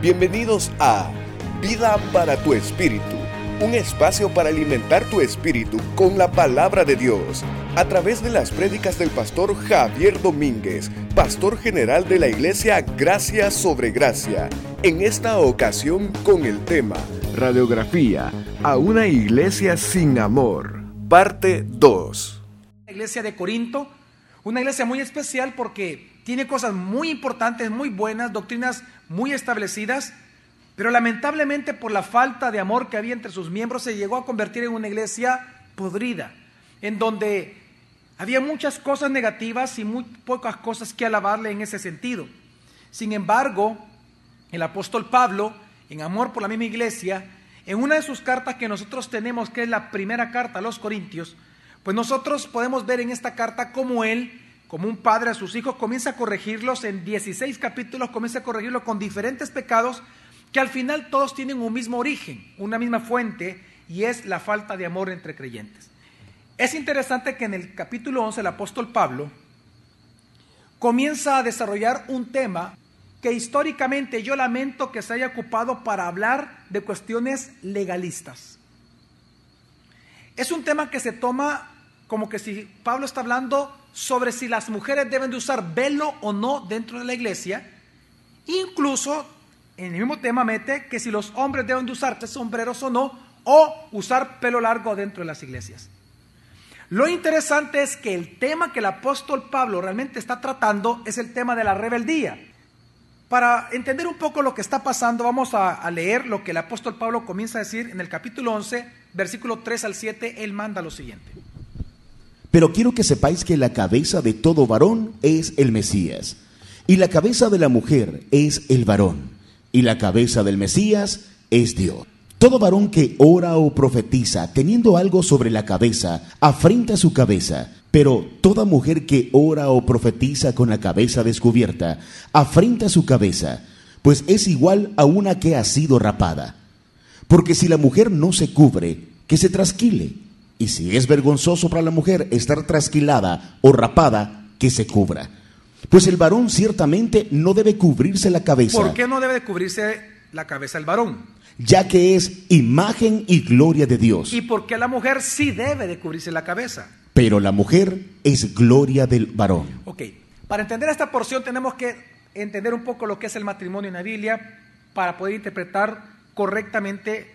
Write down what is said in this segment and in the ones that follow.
Bienvenidos a Vida para tu Espíritu, un espacio para alimentar tu espíritu con la palabra de Dios, a través de las prédicas del pastor Javier Domínguez, pastor general de la iglesia Gracia sobre Gracia, en esta ocasión con el tema Radiografía a una iglesia sin amor, parte 2. La iglesia de Corinto, una iglesia muy especial porque tiene cosas muy importantes, muy buenas, doctrinas muy establecidas, pero lamentablemente por la falta de amor que había entre sus miembros se llegó a convertir en una iglesia podrida, en donde había muchas cosas negativas y muy pocas cosas que alabarle en ese sentido. Sin embargo, el apóstol Pablo, en amor por la misma iglesia, en una de sus cartas que nosotros tenemos, que es la primera carta a los Corintios, pues nosotros podemos ver en esta carta cómo él como un padre a sus hijos, comienza a corregirlos en 16 capítulos, comienza a corregirlos con diferentes pecados que al final todos tienen un mismo origen, una misma fuente, y es la falta de amor entre creyentes. Es interesante que en el capítulo 11 el apóstol Pablo comienza a desarrollar un tema que históricamente yo lamento que se haya ocupado para hablar de cuestiones legalistas. Es un tema que se toma como que si Pablo está hablando sobre si las mujeres deben de usar velo o no dentro de la iglesia. Incluso en el mismo tema mete que si los hombres deben de usar sombreros o no, o usar pelo largo dentro de las iglesias. Lo interesante es que el tema que el apóstol Pablo realmente está tratando es el tema de la rebeldía. Para entender un poco lo que está pasando, vamos a, a, leer lo que el apóstol Pablo comienza a decir en el capítulo 11, versículo 3 al 7. Él manda lo siguiente. Pero quiero que sepáis que la cabeza de todo varón es el Mesías, y la cabeza de la mujer es el varón, y la cabeza del Mesías es Dios. Todo varón que ora o profetiza teniendo algo sobre la cabeza, afrenta su cabeza, pero toda mujer que ora o profetiza con la cabeza descubierta, afrenta su cabeza, pues es igual a una que ha sido rapada. Porque si la mujer no se cubre, que se trasquile y si es vergonzoso para la mujer estar trasquilada o rapada, que se cubra. Pues el varón ciertamente no debe cubrirse la cabeza. ¿Por qué no debe cubrirse la cabeza el varón? Ya que es imagen y gloria de Dios. ¿Y por qué la mujer sí debe de cubrirse la cabeza? Pero la mujer es gloria del varón. Ok, para entender esta porción tenemos que entender un poco lo que es el matrimonio en la Biblia para poder interpretar correctamente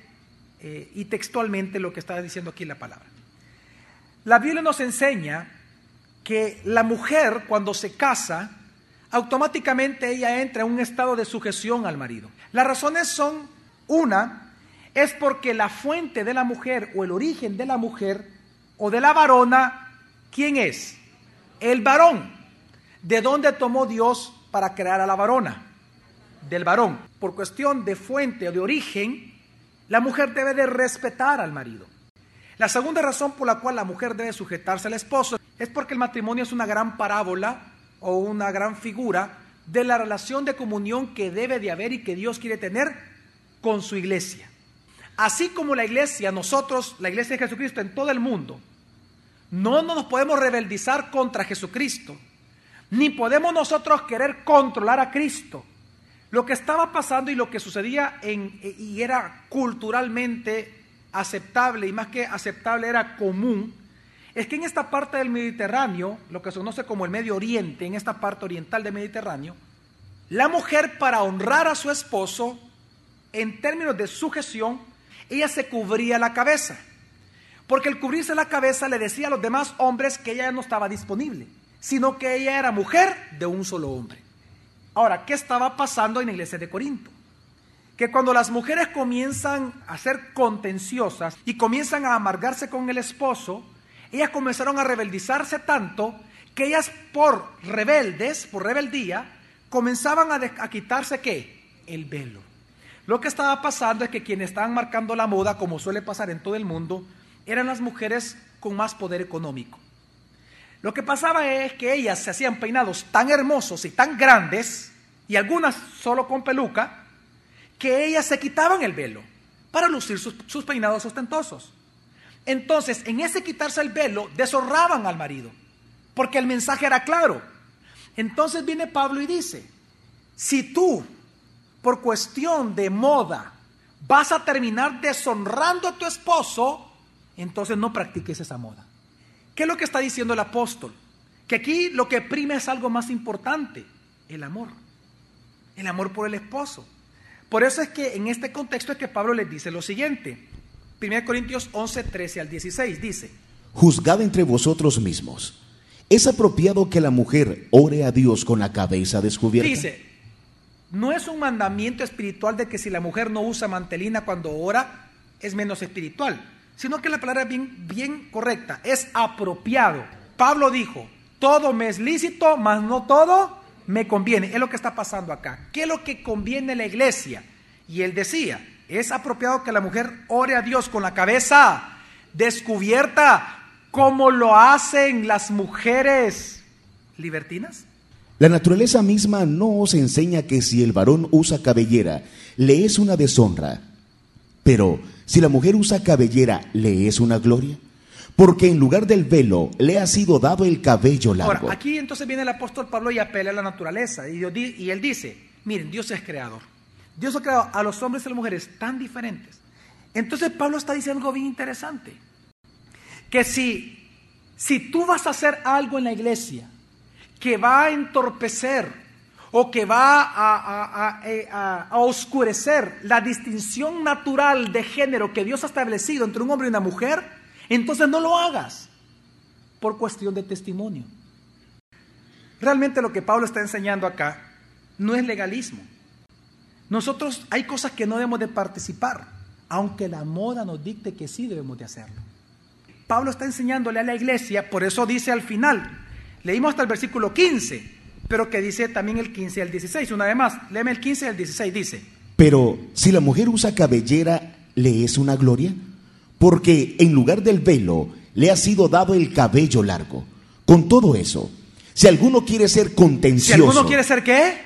eh, y textualmente lo que está diciendo aquí la palabra. La Biblia nos enseña que la mujer cuando se casa, automáticamente ella entra en un estado de sujeción al marido. Las razones son, una, es porque la fuente de la mujer o el origen de la mujer o de la varona, ¿quién es? El varón. ¿De dónde tomó Dios para crear a la varona? Del varón. Por cuestión de fuente o de origen, la mujer debe de respetar al marido. La segunda razón por la cual la mujer debe sujetarse al esposo es porque el matrimonio es una gran parábola o una gran figura de la relación de comunión que debe de haber y que Dios quiere tener con su iglesia. Así como la iglesia, nosotros, la iglesia de Jesucristo en todo el mundo, no nos podemos rebeldizar contra Jesucristo, ni podemos nosotros querer controlar a Cristo. Lo que estaba pasando y lo que sucedía en, y era culturalmente aceptable y más que aceptable era común, es que en esta parte del Mediterráneo, lo que se conoce como el Medio Oriente, en esta parte oriental del Mediterráneo, la mujer para honrar a su esposo, en términos de sujeción, ella se cubría la cabeza. Porque el cubrirse la cabeza le decía a los demás hombres que ella no estaba disponible, sino que ella era mujer de un solo hombre. Ahora, ¿qué estaba pasando en la iglesia de Corinto? Que cuando las mujeres comienzan a ser contenciosas y comienzan a amargarse con el esposo, ellas comenzaron a rebeldizarse tanto que ellas por rebeldes, por rebeldía, comenzaban a, a quitarse qué? El velo. Lo que estaba pasando es que quienes estaban marcando la moda, como suele pasar en todo el mundo, eran las mujeres con más poder económico. Lo que pasaba es que ellas se hacían peinados tan hermosos y tan grandes, y algunas solo con peluca, que ellas se quitaban el velo para lucir sus, peinados ostentosos. Entonces, en ese quitarse el velo, deshonraban al marido, porque el mensaje era claro. Entonces viene Pablo y dice, si tú, por cuestión de moda, vas a terminar deshonrando a tu esposo, entonces no practiques esa moda. ¿Qué es lo que está diciendo el apóstol? Que aquí lo que prime es algo más importante, el amor. El amor por el esposo. Por eso es que en este contexto es que Pablo les dice lo siguiente. 1 Corintios 11, 13 al 16 dice. Juzgad entre vosotros mismos. ¿Es apropiado que la mujer ore a Dios con la cabeza descubierta? Dice, no es un mandamiento espiritual de que si la mujer no usa mantelina cuando ora, es menos espiritual, sino que la palabra es bien, bien correcta, es apropiado. Pablo dijo, todo me es lícito, mas no todo me conviene. Es lo que está pasando acá. ¿Qué es lo que conviene a la iglesia? Y él decía, es apropiado que la mujer ore a Dios con la cabeza descubierta, como lo hacen las mujeres libertinas. La naturaleza misma no os enseña que si el varón usa cabellera, le es una deshonra. Pero si la mujer usa cabellera, ¿le es una gloria? Porque en lugar del velo le ha sido dado el cabello largo. Ahora, aquí entonces viene el apóstol Pablo y apela a la naturaleza. Y, él dice, miren, Dios es creador. Dios ha creado a los hombres y a las mujeres tan diferentes. Entonces Pablo está diciendo algo bien interesante. Que si, si tú vas a hacer algo en la iglesia que va a entorpecer o que va eh, a, oscurecer la distinción natural de género que Dios ha establecido entre un hombre y una mujer, entonces no lo hagas por cuestión de testimonio. Realmente lo que Pablo está enseñando acá no es legalismo. Nosotros hay cosas que no debemos de participar, aunque la moda nos dicte que sí debemos de hacerlo. Pablo está enseñándole a la iglesia, por eso dice al final, Leímos hasta el versículo 15, pero que dice también el 15 al 16. Una vez más, léeme el 15 al 16, dice. Pero si la mujer usa cabellera, ¿le es una gloria? Porque en lugar del velo le ha sido dado el cabello largo. Con todo eso, si alguno quiere ser contencioso. Si alguno quiere ser qué?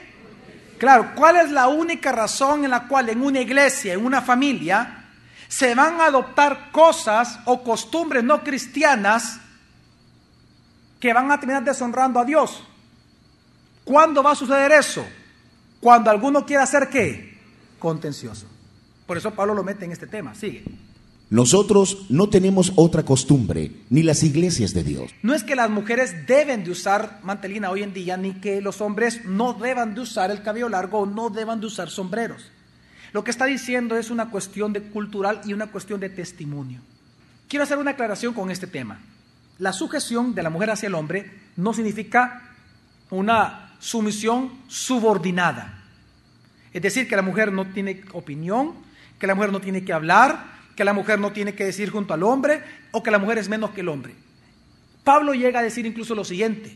Claro, ¿cuál es la única razón en la cual en una iglesia, en una familia, se van a adoptar cosas o costumbres no cristianas que van a terminar deshonrando a Dios. ¿Cuándo va a suceder eso? Cuando alguno quiera hacer qué? Contencioso. Por eso Pablo lo mete en este tema. Sigue. Nosotros no tenemos otra costumbre, ni las iglesias de Dios. No es que las mujeres deben de usar mantelina hoy en día, ni que los hombres no deban de usar el cabello largo o no deban de usar sombreros. Lo que está diciendo es una cuestión de cultural y una cuestión de testimonio. Quiero hacer una aclaración con este tema la sujeción de la mujer hacia el hombre no significa una sumisión subordinada. Es decir, que la mujer no tiene opinión, que la mujer no tiene que hablar, que la mujer no tiene que decir junto al hombre o que la mujer es menos que el hombre. Pablo llega a decir incluso lo siguiente,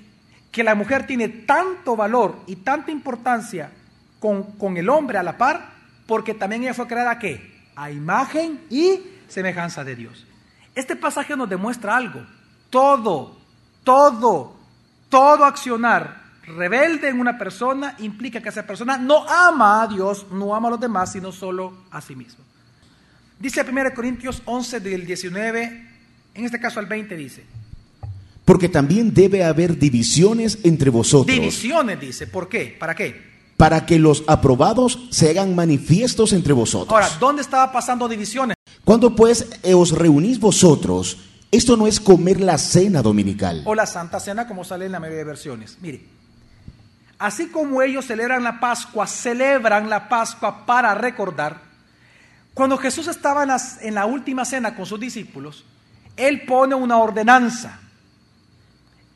que la mujer tiene tanto valor y tanta importancia con, con el hombre a la par, porque también ella fue creada ¿qué? a imagen y semejanza de Dios. Este pasaje nos demuestra algo, todo, todo, todo accionar rebelde en una persona implica que esa persona no ama a Dios, no ama a los demás, sino solo a sí mismo. Dice 1 Corintios 11 del 19, en este caso al 20 dice. Porque también debe haber divisiones entre vosotros. Divisiones dice, ¿por qué? ¿Para qué? Para que los aprobados se hagan manifiestos entre vosotros. Ahora, ¿dónde estaba pasando divisiones? Cuando pues os reunís vosotros, esto no es comer la cena dominical. O la Santa Cena, como sale en la mayoría de versiones. Mire, así como ellos celebran la Pascua, celebran la Pascua para recordar, cuando Jesús estaba en, la última cena con sus discípulos, Él pone una ordenanza.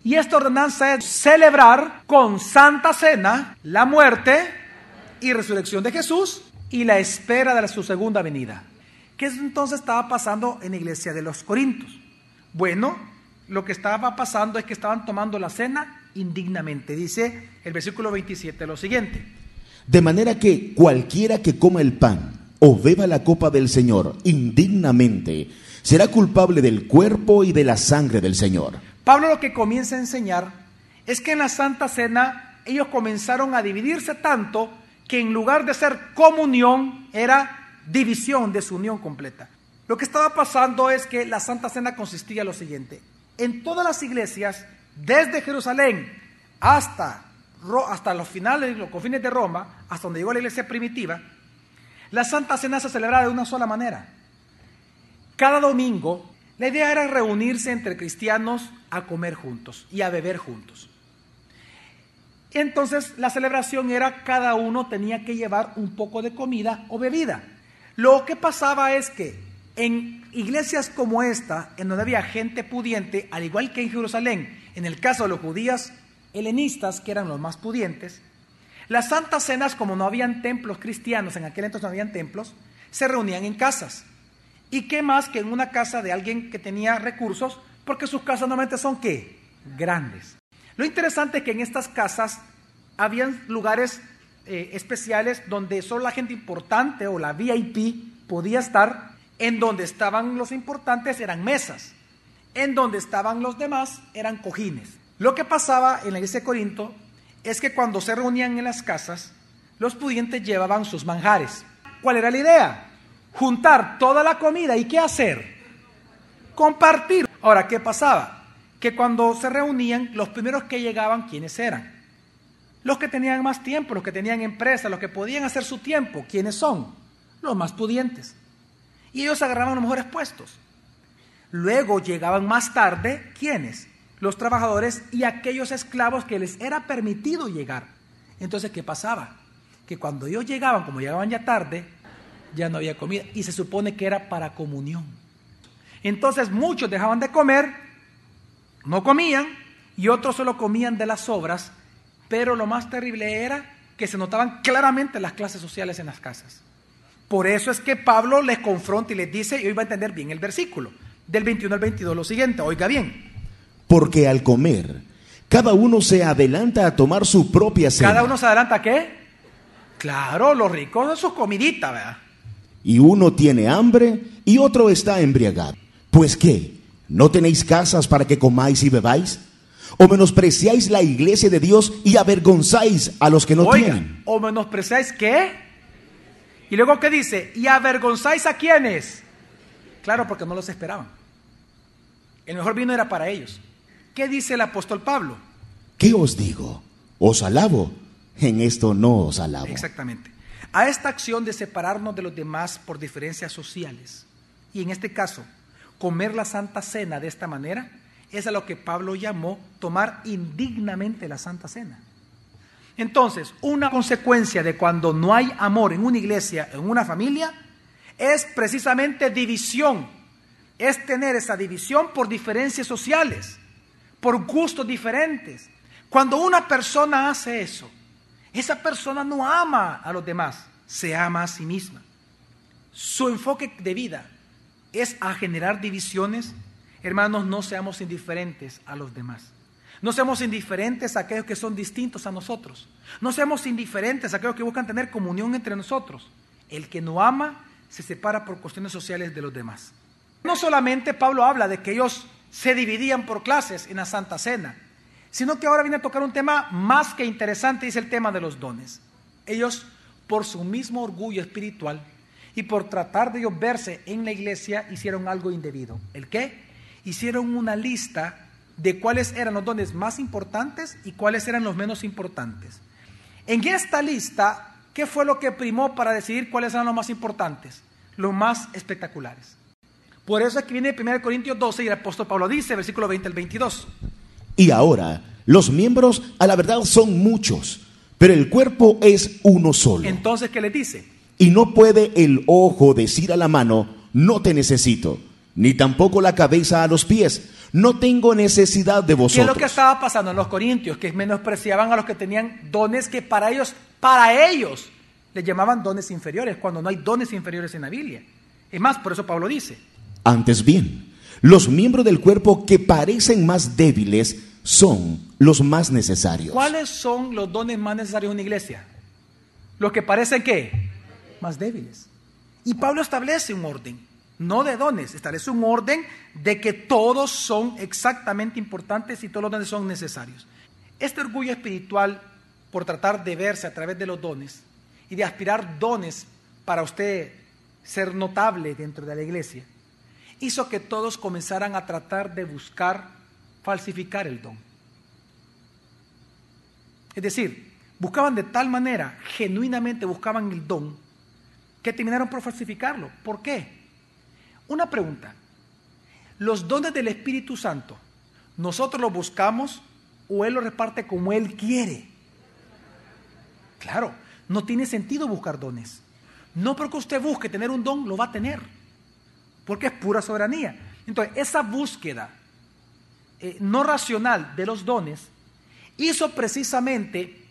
Y esta ordenanza es celebrar con Santa Cena la muerte y resurrección de Jesús y la espera de su segunda venida. ¿Qué entonces estaba pasando en la iglesia de los Corintios? Bueno, lo que estaba pasando es que estaban tomando la cena indignamente. Dice el versículo 27 lo siguiente. De manera que cualquiera que coma el pan o beba la copa del Señor indignamente será culpable del cuerpo y de la sangre del Señor. Pablo lo que comienza a enseñar es que en la Santa Cena ellos comenzaron a dividirse tanto que en lugar de ser comunión era división, de su unión completa. Lo que estaba pasando es que la Santa Cena consistía en lo siguiente. En todas las iglesias, desde Jerusalén hasta hasta los finales, los confines de Roma, hasta donde llegó la iglesia primitiva, la Santa Cena se celebraba de una sola manera. Cada domingo, la idea era reunirse entre cristianos a comer juntos y a beber juntos. Entonces la celebración era cada uno tenía que llevar un poco de comida o bebida. Lo que pasaba es que en iglesias como esta, en donde había gente pudiente, al igual que en Jerusalén, en el caso de los judíos helenistas, que eran los más pudientes, las santas cenas, como no habían templos cristianos, en aquel entonces no habían templos, se reunían en casas. ¿Y qué más que en una casa de alguien que tenía recursos? Porque sus casas normalmente son qué? Grandes. Lo interesante es que en estas casas habían lugares eh, especiales donde solo la gente importante o la VIP podía estar. En donde estaban los importantes eran mesas. En donde estaban los demás eran cojines. Lo que pasaba en la iglesia de Corinto es que cuando se reunían en las casas, los pudientes llevaban sus manjares. ¿Cuál era la idea? Juntar toda la comida y ¿qué hacer? Compartir. Ahora, ¿qué pasaba? Que cuando se reunían, los primeros que llegaban, ¿quiénes eran? Los que tenían más tiempo, los que tenían empresa, los que podían hacer su tiempo, ¿quiénes son? Los más pudientes. Y ellos agarraban los mejores puestos. Luego llegaban más tarde, ¿quiénes? Los trabajadores y aquellos esclavos que les era permitido llegar. Entonces, ¿qué pasaba? Que cuando ellos llegaban, como llegaban ya tarde, ya no había comida y se supone que era para comunión. Entonces muchos dejaban de comer, no comían y otros solo comían de las sobras, pero lo más terrible era que se notaban claramente las clases sociales en las casas. Por eso es que Pablo les confronta y les dice, y hoy va a entender bien el versículo, del 21 al 22, lo siguiente, oiga bien, porque al comer, cada uno se adelanta a tomar su propia cena. ¿Cada uno se adelanta a qué? Claro, los ricos de sus comiditas, ¿verdad? Y uno tiene hambre y otro está embriagado. Pues qué, ¿no tenéis casas para que comáis y bebáis? ¿O menospreciáis la iglesia de Dios y avergonzáis a los que no tienen? ¿O menospreciáis qué? Y luego, ¿qué dice? ¿Y avergonzáis a quiénes? Claro, porque no los esperaban. El mejor vino era para ellos. ¿Qué dice el apóstol Pablo? ¿Qué os digo? ¿Os alabo? En esto no os alabo. Exactamente. A esta acción de separarnos de los demás por diferencias sociales, y en este caso, comer la Santa Cena de esta manera, es a lo que Pablo llamó tomar indignamente la Santa Cena. Entonces, una consecuencia de cuando no hay amor en una iglesia, en una familia, es precisamente división. Es tener esa división por diferencias sociales por gustos diferentes. Cuando una persona hace eso, esa persona no ama a los demás, se ama a sí misma. Su enfoque de vida es a generar divisiones. Hermanos, no seamos indiferentes a los demás. No seamos indiferentes a aquellos que son distintos a nosotros. No seamos indiferentes a aquellos que buscan tener comunión entre nosotros. El que no ama se separa por cuestiones sociales de los demás. No solamente Pablo habla de que ellos se dividían por clases en la Santa Cena, sino que ahora viene a tocar un tema más que interesante, es el tema de los dones. Ellos, por su mismo orgullo espiritual y por tratar de ellos verse en la iglesia, hicieron algo indebido. ¿El qué? Hicieron una lista de cuáles eran los dones más importantes y cuáles eran los menos importantes. En esta lista, ¿qué fue lo que primó para decidir cuáles eran los más importantes? Los más espectaculares. Por eso es que viene 1 Corintios 12 y el apóstol Pablo dice, versículo 20 al 22. Y ahora, los miembros a la verdad son muchos, pero el cuerpo es uno solo. Entonces, ¿qué le dice? Y no puede el ojo decir a la mano, no te necesito, ni tampoco la cabeza a los pies, no tengo necesidad de vosotros. ¿Qué es lo que estaba pasando en los corintios? Que menospreciaban a los que tenían dones que para ellos, para ellos, les llamaban dones inferiores, cuando no hay dones inferiores en la Biblia. Es más, por eso Pablo dice, antes bien, los miembros del cuerpo que parecen más débiles son los más necesarios. ¿Cuáles son los dones más necesarios en una iglesia? Los que parecen qué? Más débiles. Y Pablo establece un orden, no de dones, establece un orden de que todos son exactamente importantes y todos los dones son necesarios. Este orgullo espiritual por tratar de verse a través de los dones y de aspirar dones para usted ser notable dentro de la iglesia, hizo que todos comenzaran a tratar de buscar falsificar el don. Es decir, buscaban de tal manera, genuinamente buscaban el don, que terminaron por falsificarlo. ¿Por qué? Una pregunta. Los dones del Espíritu Santo, ¿nosotros los buscamos o Él los reparte como Él quiere? Claro, no tiene sentido buscar dones. No porque usted busque tener un don, lo va a tener. Porque es pura soberanía. Entonces, esa búsqueda eh, no racional de los dones hizo precisamente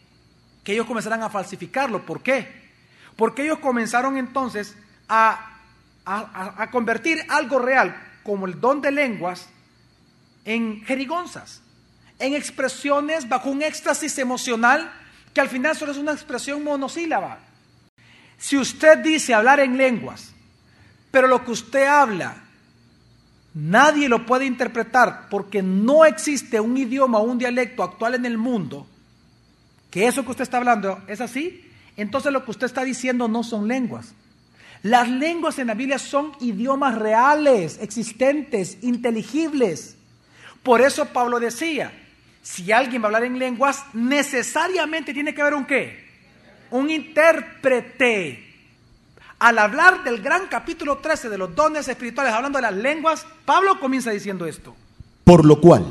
que ellos comenzaran a falsificarlo. ¿Por qué? Porque ellos comenzaron entonces a, a convertir algo real, como el don de lenguas, en jerigonzas, en expresiones bajo un éxtasis emocional que al final solo es una expresión monosílaba. Si usted dice hablar en lenguas, pero lo que usted habla nadie lo puede interpretar porque no existe un idioma o un dialecto actual en el mundo, que eso que usted está hablando es así, entonces lo que usted está diciendo no son lenguas. Las lenguas en la Biblia son idiomas reales, existentes, inteligibles. Por eso Pablo decía, si alguien va a hablar en lenguas, necesariamente tiene que haber un qué? Un intérprete. Al hablar del gran capítulo 13 de los dones espirituales, hablando de las lenguas, Pablo comienza diciendo esto. Por lo cual,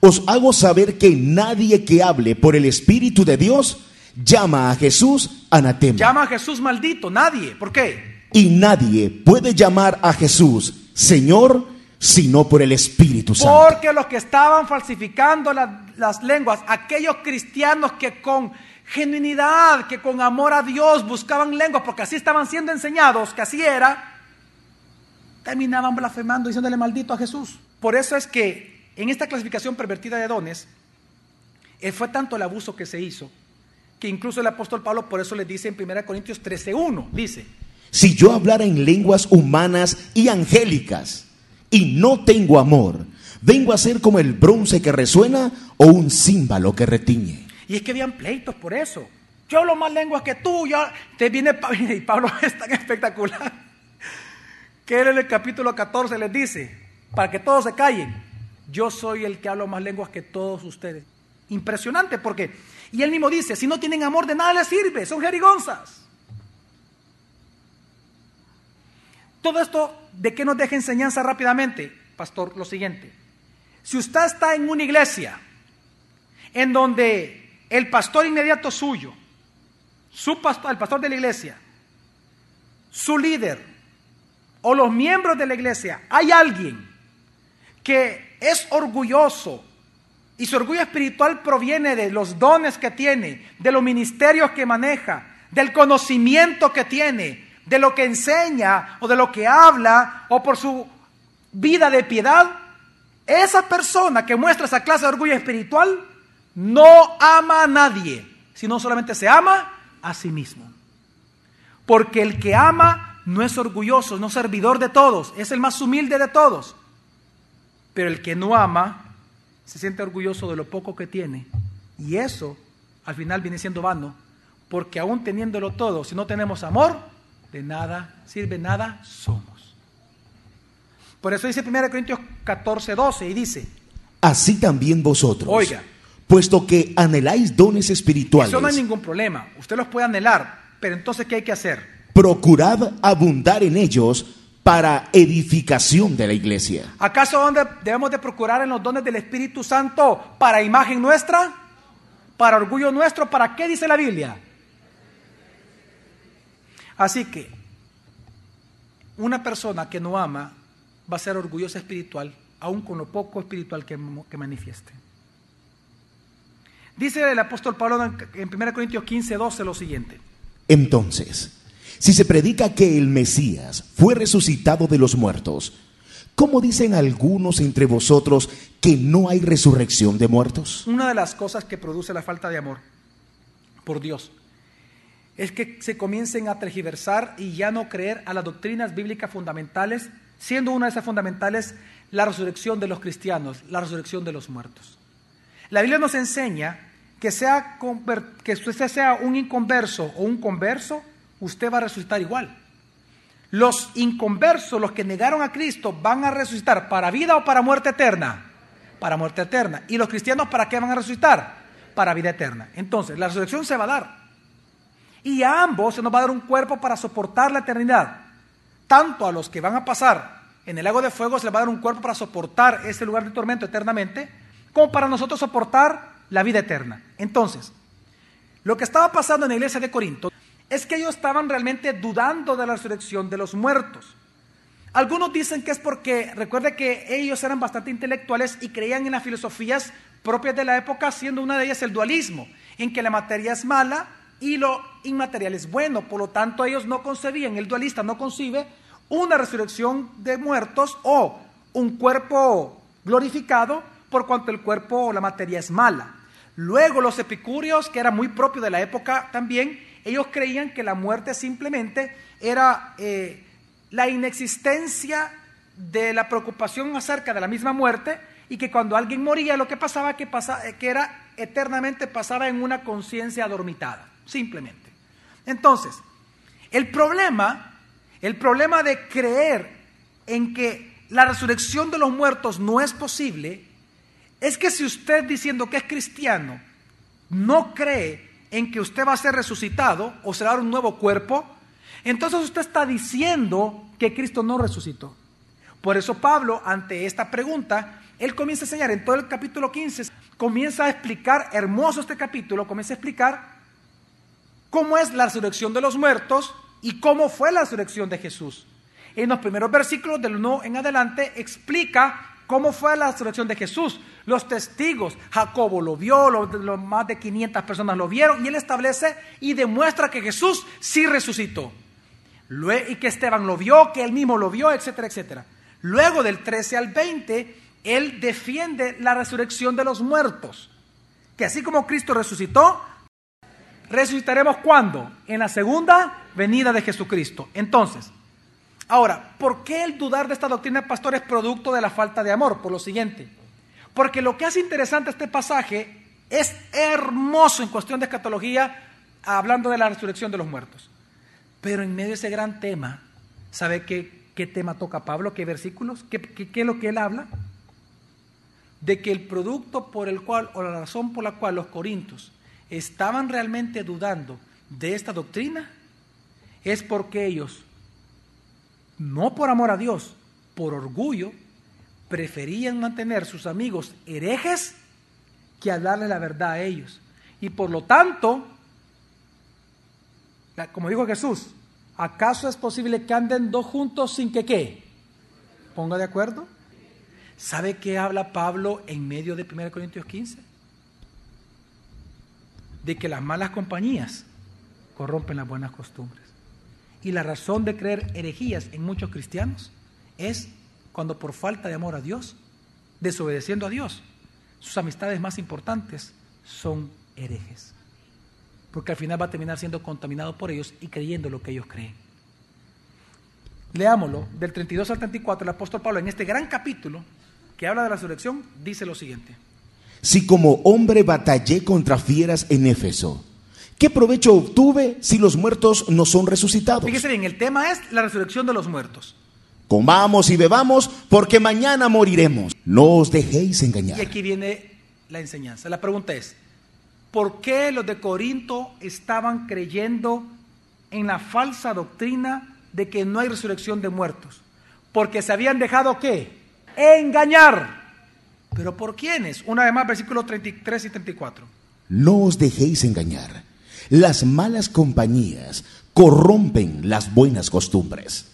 os hago saber que nadie que hable por el Espíritu de Dios llama a Jesús anatema. Llama a Jesús maldito, nadie. ¿Por qué? Y nadie puede llamar a Jesús Señor sino por el Espíritu Santo. Porque los que estaban falsificando la- las lenguas, aquellos cristianos que con genuinidad, que con amor a Dios buscaban lenguas, porque así estaban siendo enseñados, que así era, terminaban blasfemando, diciéndole maldito a Jesús. Por eso es que en esta clasificación pervertida de dones, eh, fue tanto el abuso que se hizo, que incluso el apóstol Pablo por eso le dice en 1 Corintios 13.1, dice, Si yo hablara en lenguas humanas y angélicas y no tengo amor, vengo a ser como el bronce que resuena o un címbalo que retiñe. Y es que habían pleitos por eso. Yo hablo más lenguas que tú. Yo... Te viene Pa- y Pablo es tan espectacular que él en el capítulo 14 les dice, para que todos se callen, yo soy el que hablo más lenguas que todos ustedes. Impresionante porque, y él mismo dice, si no tienen amor de nada les sirve, son jerigonzas. Todo esto, ¿de qué nos deja enseñanza rápidamente, pastor? Lo siguiente. Si usted está en una iglesia en donde el pastor inmediato suyo, su pastor, el pastor de la iglesia, su líder o los miembros de la iglesia, hay alguien que es orgulloso y su orgullo espiritual proviene de los dones que tiene, de los ministerios que maneja, del conocimiento que tiene, de lo que enseña o de lo que habla o por su vida de piedad, esa persona que muestra esa clase de orgullo espiritual no ama a nadie, sino solamente se ama a sí mismo. Porque el que ama no es orgulloso, no es servidor de todos, es el más humilde de todos. Pero el que no ama se siente orgulloso de lo poco que tiene. Y eso al final viene siendo vano, porque aún teniéndolo todo, si no tenemos amor, de nada sirve, nada somos. Por eso dice 1 Corintios 14, 12 y dice, Así también vosotros, Oiga. Puesto que anheláis dones espirituales, eso no hay ningún problema, usted los puede anhelar, pero entonces ¿qué hay que hacer? procurad abundar en ellos para edificación de la iglesia. ¿Acaso dónde debemos de procurar en los dones del Espíritu Santo para imagen nuestra? ¿Para orgullo nuestro? ¿Para qué dice la Biblia? Así que una persona que no ama va a ser orgullosa espiritual, aun con lo poco espiritual que, que manifieste. Dice el apóstol Pablo en en 1 Corintios 15, 12 lo siguiente. Entonces, si se predica que el Mesías fue resucitado de los muertos, ¿cómo dicen algunos entre vosotros que no hay resurrección de muertos? Una de las cosas que produce la falta de amor por Dios es que se comiencen a tergiversar y ya no creer a las doctrinas bíblicas fundamentales, siendo una de esas fundamentales la resurrección de los cristianos, la resurrección de los muertos. La Biblia nos enseña que, sea, que usted sea un inconverso o un converso, usted va a resucitar igual. Los inconversos, los que negaron a Cristo, van a resucitar para vida o para muerte eterna. Para muerte eterna. ¿Y los cristianos para qué van a resucitar? para vida eterna. Entonces, la resurrección se va a dar. Y a ambos se nos va a dar un cuerpo para soportar la eternidad. Tanto a los que van a pasar en el lago de fuego se les va a dar un cuerpo para soportar ese lugar de tormento eternamente, como para nosotros soportar la vida eterna. Entonces, lo que estaba pasando en la iglesia de Corinto es que ellos estaban realmente dudando de la resurrección de los muertos. Algunos dicen que es porque, recuerde que ellos eran bastante intelectuales y creían en las filosofías propias de la época, siendo una de ellas el dualismo, en que la materia es mala y lo inmaterial es bueno. Por lo tanto, ellos no concebían, el dualista no concibe una resurrección de muertos o un cuerpo glorificado por cuanto el cuerpo o la materia es mala. Luego los epicúreos, que era muy propio de la época también, ellos creían que la muerte simplemente era eh, la inexistencia de la preocupación acerca de la misma muerte y que cuando alguien moría lo que pasaba que, pasaba, que era eternamente pasaba en una conciencia adormitada, simplemente. Entonces, el problema, el problema de creer en que la resurrección de los muertos no es posible, es que si usted diciendo que es cristiano no cree en que usted va a ser resucitado o será un nuevo cuerpo, entonces usted está diciendo que Cristo no resucitó. Por eso Pablo, ante esta pregunta, él comienza a enseñar en todo el capítulo 15, comienza a explicar, hermoso este capítulo, comienza a explicar cómo es la resurrección de los muertos y cómo fue la resurrección de Jesús. En los primeros versículos del 1 en adelante explica cómo fue la resurrección de Jesús. Los testigos, Jacobo lo vio, los, más de 500 personas lo vieron y él establece y demuestra que Jesús sí resucitó. y que Esteban lo vio, que él mismo lo vio, etcétera, etcétera. Luego del 13 al 20, él defiende la resurrección de los muertos. Que así como Cristo resucitó, resucitaremos cuando? En la segunda venida de Jesucristo. Entonces, ahora, ¿por qué el dudar de esta doctrina, pastor, es producto de la falta de amor? Por lo siguiente. Porque lo que hace interesante este pasaje es hermoso en cuestión de escatología, hablando de la resurrección de los muertos. Pero en medio de ese gran tema, ¿sabe qué, qué tema toca Pablo? ¿Qué versículos? ¿Qué, qué es lo que él habla? de que el producto por el cual, o la razón por la cual los corintios estaban realmente dudando de esta doctrina, es porque ellos, no por amor a Dios, por orgullo, preferían mantener sus amigos herejes que a darle la verdad a ellos. Y por lo tanto, como dijo Jesús, ¿acaso es posible que anden dos juntos sin que qué? Ponga de acuerdo. ¿Sabe qué habla Pablo en medio de 1 Corintios 15? De que las malas compañías corrompen las buenas costumbres. Y la razón de creer herejías en muchos cristianos es cuando por falta de amor a Dios, desobedeciendo a Dios, sus amistades más importantes son herejes. Porque al final va a terminar siendo contaminado por ellos y creyendo lo que ellos creen. Leámoslo, del 32 al 34, el apóstol Pablo en este gran capítulo que habla de la resurrección, dice lo siguiente. Si como hombre batallé contra fieras en Éfeso, ¿qué provecho obtuve si los muertos no son resucitados? Fíjese bien, el tema es la resurrección de los muertos. Comamos y bebamos porque mañana moriremos. No os dejéis engañar. Y aquí viene la enseñanza. La pregunta es, ¿por qué los de Corinto estaban creyendo en la falsa doctrina de que no hay resurrección de muertos? Porque se habían dejado qué? engañar. ¿Pero por quiénes? Una vez más, versículos 33 y 34. No os dejéis engañar. Las malas compañías corrompen las buenas costumbres.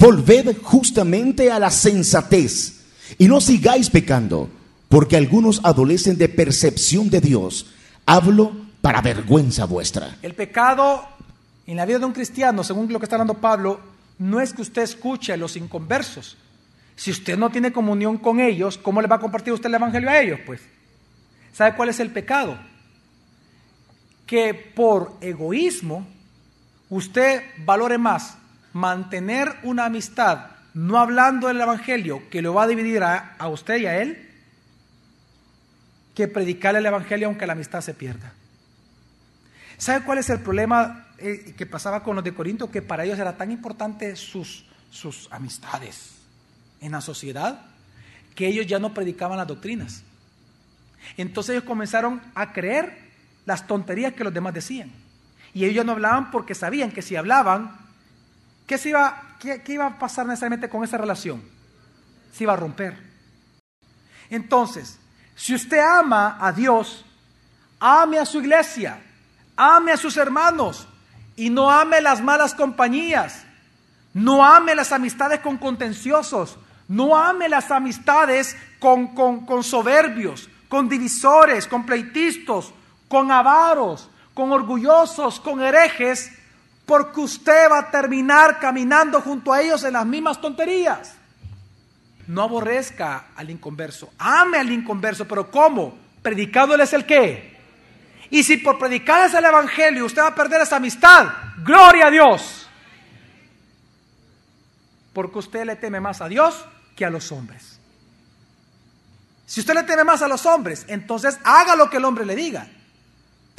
Volved justamente a la sensatez y no sigáis pecando, porque algunos adolecen de percepción de Dios. Hablo para vergüenza vuestra. El pecado en la vida de un cristiano, según lo que está hablando Pablo, no es que usted escuche a los inconversos, si usted no tiene comunión con ellos, ¿cómo le va a compartir usted el Evangelio a ellos? Pues, ¿sabe cuál es el pecado? Que por egoísmo usted valore más mantener una amistad no hablando del Evangelio que lo va a dividir a, usted y a él, que predicar el Evangelio aunque la amistad se pierda. ¿Sabe cuál es el problema eh, que pasaba con los de Corinto? Que para ellos era tan importante sus, sus amistades en la sociedad que ellos ya no predicaban las doctrinas. Entonces ellos comenzaron a creer las tonterías que los demás decían. Y ellos no hablaban porque sabían que si hablaban, ¿qué, se iba, qué, qué iba a pasar necesariamente con esa relación? Se iba a romper. Entonces, si usted ama a Dios, ame a su iglesia, ame a sus hermanos y no ame las malas compañías, no ame las amistades con contenciosos, no ame las amistades con, con, con soberbios, con divisores, con pleitistas, con avaros, con orgullosos, con herejes, porque usted va a terminar caminando junto a ellos en las mismas tonterías. No aborrezca al inconverso, ame al inconverso, pero ¿cómo? Predicándoles el qué. Y si por predicarles el Evangelio usted va a perder esa amistad, gloria a Dios. Porque usted le teme más a Dios que a los hombres. Si usted le teme más a los hombres, entonces haga lo que el hombre le diga.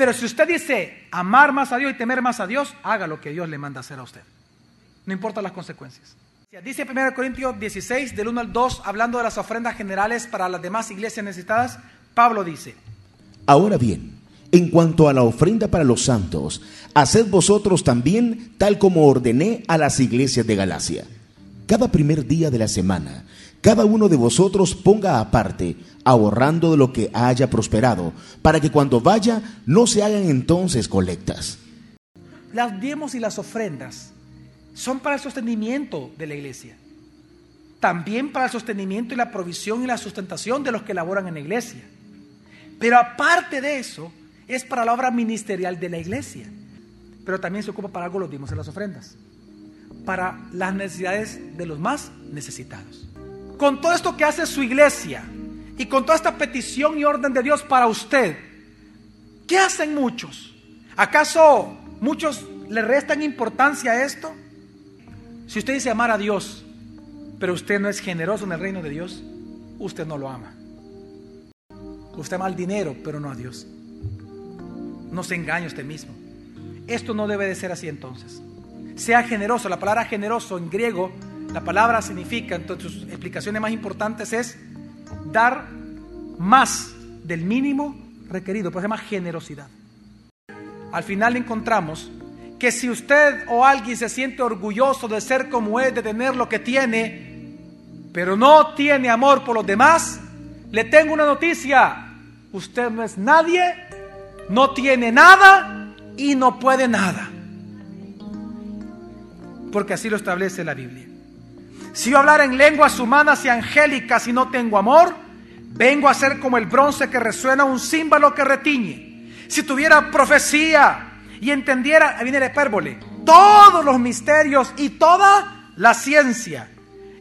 Pero si usted dice amar más a Dios y temer más a Dios, haga lo que Dios le manda hacer a usted. No importa las consecuencias. Dice 1 Corintios 16, del 1 al 2, hablando de las ofrendas generales para las demás iglesias necesitadas, Pablo dice, Ahora bien, en cuanto a la ofrenda para los santos, haced vosotros también tal como ordené a las iglesias de Galacia. Cada primer día de la semana, cada uno de vosotros ponga aparte, ahorrando de lo que haya prosperado, para que cuando vaya no se hagan entonces colectas. Las diemos y las ofrendas son para el sostenimiento de la iglesia. También para el sostenimiento y la provisión y la sustentación de los que laboran en la iglesia. Pero aparte de eso, es para la obra ministerial de la iglesia. Pero también se ocupa para algo los dimos en las ofrendas. Para las necesidades de los más necesitados. Con todo esto que hace su iglesia y con toda esta petición y orden de Dios para usted, ¿qué hacen muchos? ¿Acaso muchos le restan importancia a esto? Si usted dice amar a Dios, pero usted no es generoso en el reino de Dios, usted no lo ama. Usted ama al dinero, pero no a Dios. No se engañe usted mismo. Esto no debe de ser así entonces. Sea generoso. La palabra generoso en griego, la palabra significa, entonces sus explicaciones más importantes es dar más del mínimo requerido. Por eso se llama generosidad. Al final encontramos que si usted o alguien se siente orgulloso de ser como es, de tener lo que tiene, pero no tiene amor por los demás, le tengo una noticia. Usted no es nadie, no tiene nada y no puede nada. Porque así lo establece la Biblia. Si yo hablara en lenguas humanas y angélicas y no tengo amor, vengo a ser como el bronce que resuena un címbalo que retiñe. Si tuviera profecía y entendiera, viene el hipérbole, todos los misterios y toda la ciencia.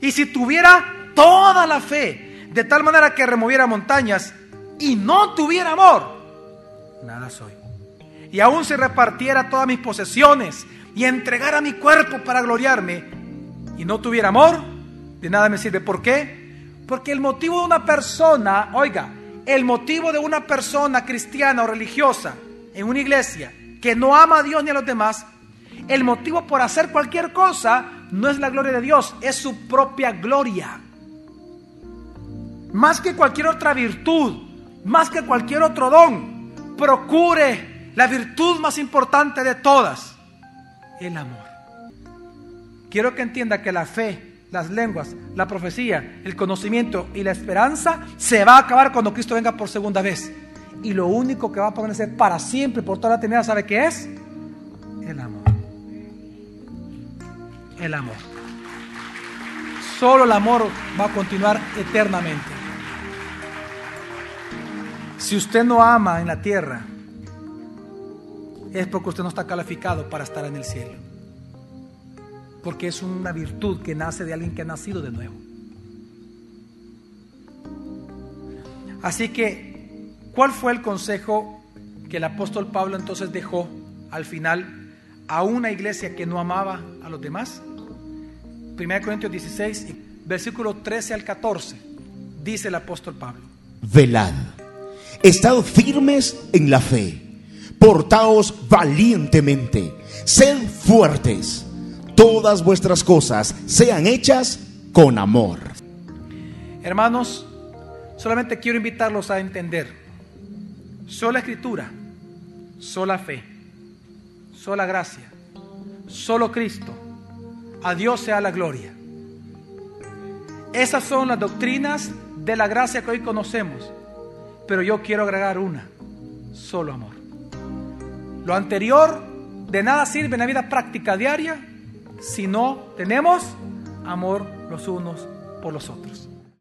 Y si tuviera toda la fe, de tal manera que removiera montañas y no tuviera amor, nada soy. Y aún si repartiera todas mis posesiones y entregara mi cuerpo para gloriarme y no tuviera amor, de nada me sirve. ¿Por qué? Porque el motivo de una persona, oiga, el motivo de una persona cristiana o religiosa en una iglesia que no ama a Dios ni a los demás, el motivo por hacer cualquier cosa no es la gloria de Dios, es su propia gloria. Más que cualquier otra virtud, más que cualquier otro don, procure la virtud más importante de todas, el amor. Quiero que entienda que la fe, las lenguas, la profecía, el conocimiento y la esperanza se va a acabar cuando Cristo venga por segunda vez. Y lo único que va a permanecer para siempre, por toda la eternidad, ¿sabe qué es? El amor. El amor. Solo el amor va a continuar eternamente. Si usted no ama en la tierra, es porque usted no está calificado para estar en el cielo. Porque es una virtud que nace de alguien que ha nacido de nuevo. Así que, ¿cuál fue el consejo que el apóstol Pablo entonces dejó al final a una iglesia que no amaba a los demás? 1 Corintios 16, versículo 13 al 14, dice el apóstol Pablo. Velad, estad firmes en la fe, portaos valientemente, sed fuertes, todas vuestras cosas sean hechas con amor. Hermanos, solamente quiero invitarlos a entender Sola escritura, sola fe, sola gracia, solo Cristo. A Dios sea la gloria. Esas son las doctrinas de la gracia que hoy conocemos. Pero yo quiero agregar una, solo amor. Lo anterior de nada sirve en la vida práctica diaria si no tenemos amor los unos por los otros.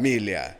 familia.